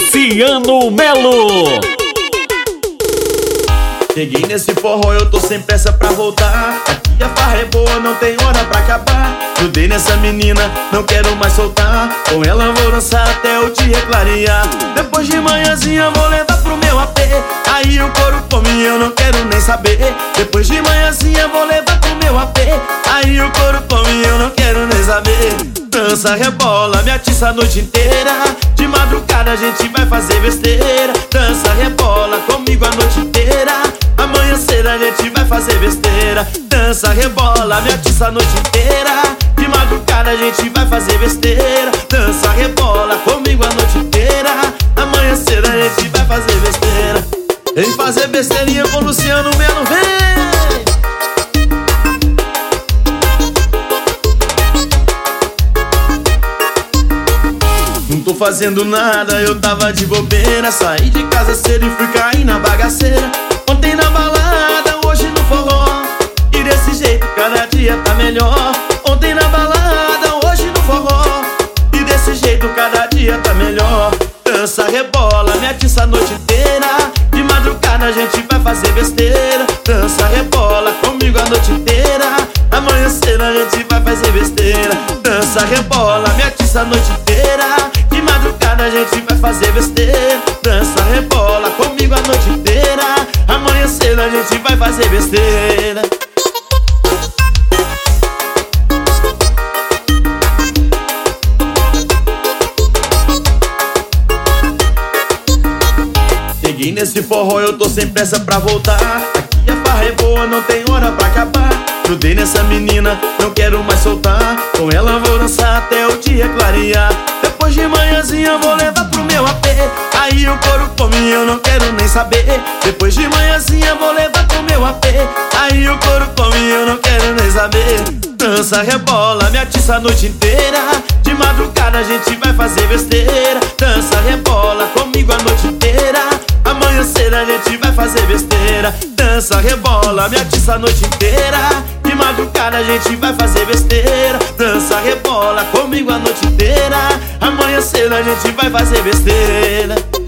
Luciano Melo. Cheguei nesse forró, eu tô sem pressa pra voltar. Aqui a farra é boa, não tem hora pra acabar. Grudei nessa menina, não quero mais soltar. Com ela vou dançar até o dia clarear. Depois de manhãzinha vou levar pro meu AP. Aí o couro come, eu não quero nem saber. Depois de manhãzinha vou levar pro meu AP. Aí o couro come, eu não quero nem saber. Dança, rebola, me atiça a noite inteira. De madrugada a gente vai fazer besteira. Dança, rebola comigo a noite inteira a gente vai fazer besteira Dança, rebola, me atiça a noite inteira De madrugada a gente vai fazer besteira Dança, rebola comigo a noite inteira Amanhã cedo a gente vai fazer besteira Vem fazer besteirinha com Luciano Melo, vem! Tô fazendo nada, eu tava de bobeira. Saí de casa cedo e fui cair na bagaceira. Ontem na balada, hoje no forró. E desse jeito cada dia tá melhor. Ontem na balada, hoje no forró. E desse jeito cada dia tá melhor. Dança, rebola, me atiça a noite inteira. De madrugada a gente vai fazer besteira. Dança, rebola comigo a noite inteira. Amanhã cedo a gente vai fazer besteira. Dança, rebola, me atiça a noite inteira fazer besteira Dança, rebola comigo a noite inteira. Amanhã cedo a gente vai fazer besteira. Cheguei nesse forró, eu tô sem pressa pra voltar. Aqui a farra é boa, não tem hora pra acabar. Grudei nessa menina, não quero mais soltar. Com ela O couro come, eu não quero nem saber. Depois de manhãzinha vou levar pro meu AP. Aí o couro come, eu não quero nem saber. Dança, rebola, me atiça a noite inteira. De madrugada a gente vai fazer besteira. Dança, rebola comigo a noite inteira. Amanhã cedo a gente vai fazer besteira. Dança, rebola, me atiça a noite inteira. De madrugada a gente vai fazer besteira. Dança, rebola comigo a noite inteira. Amanhã cedo a gente vai fazer besteira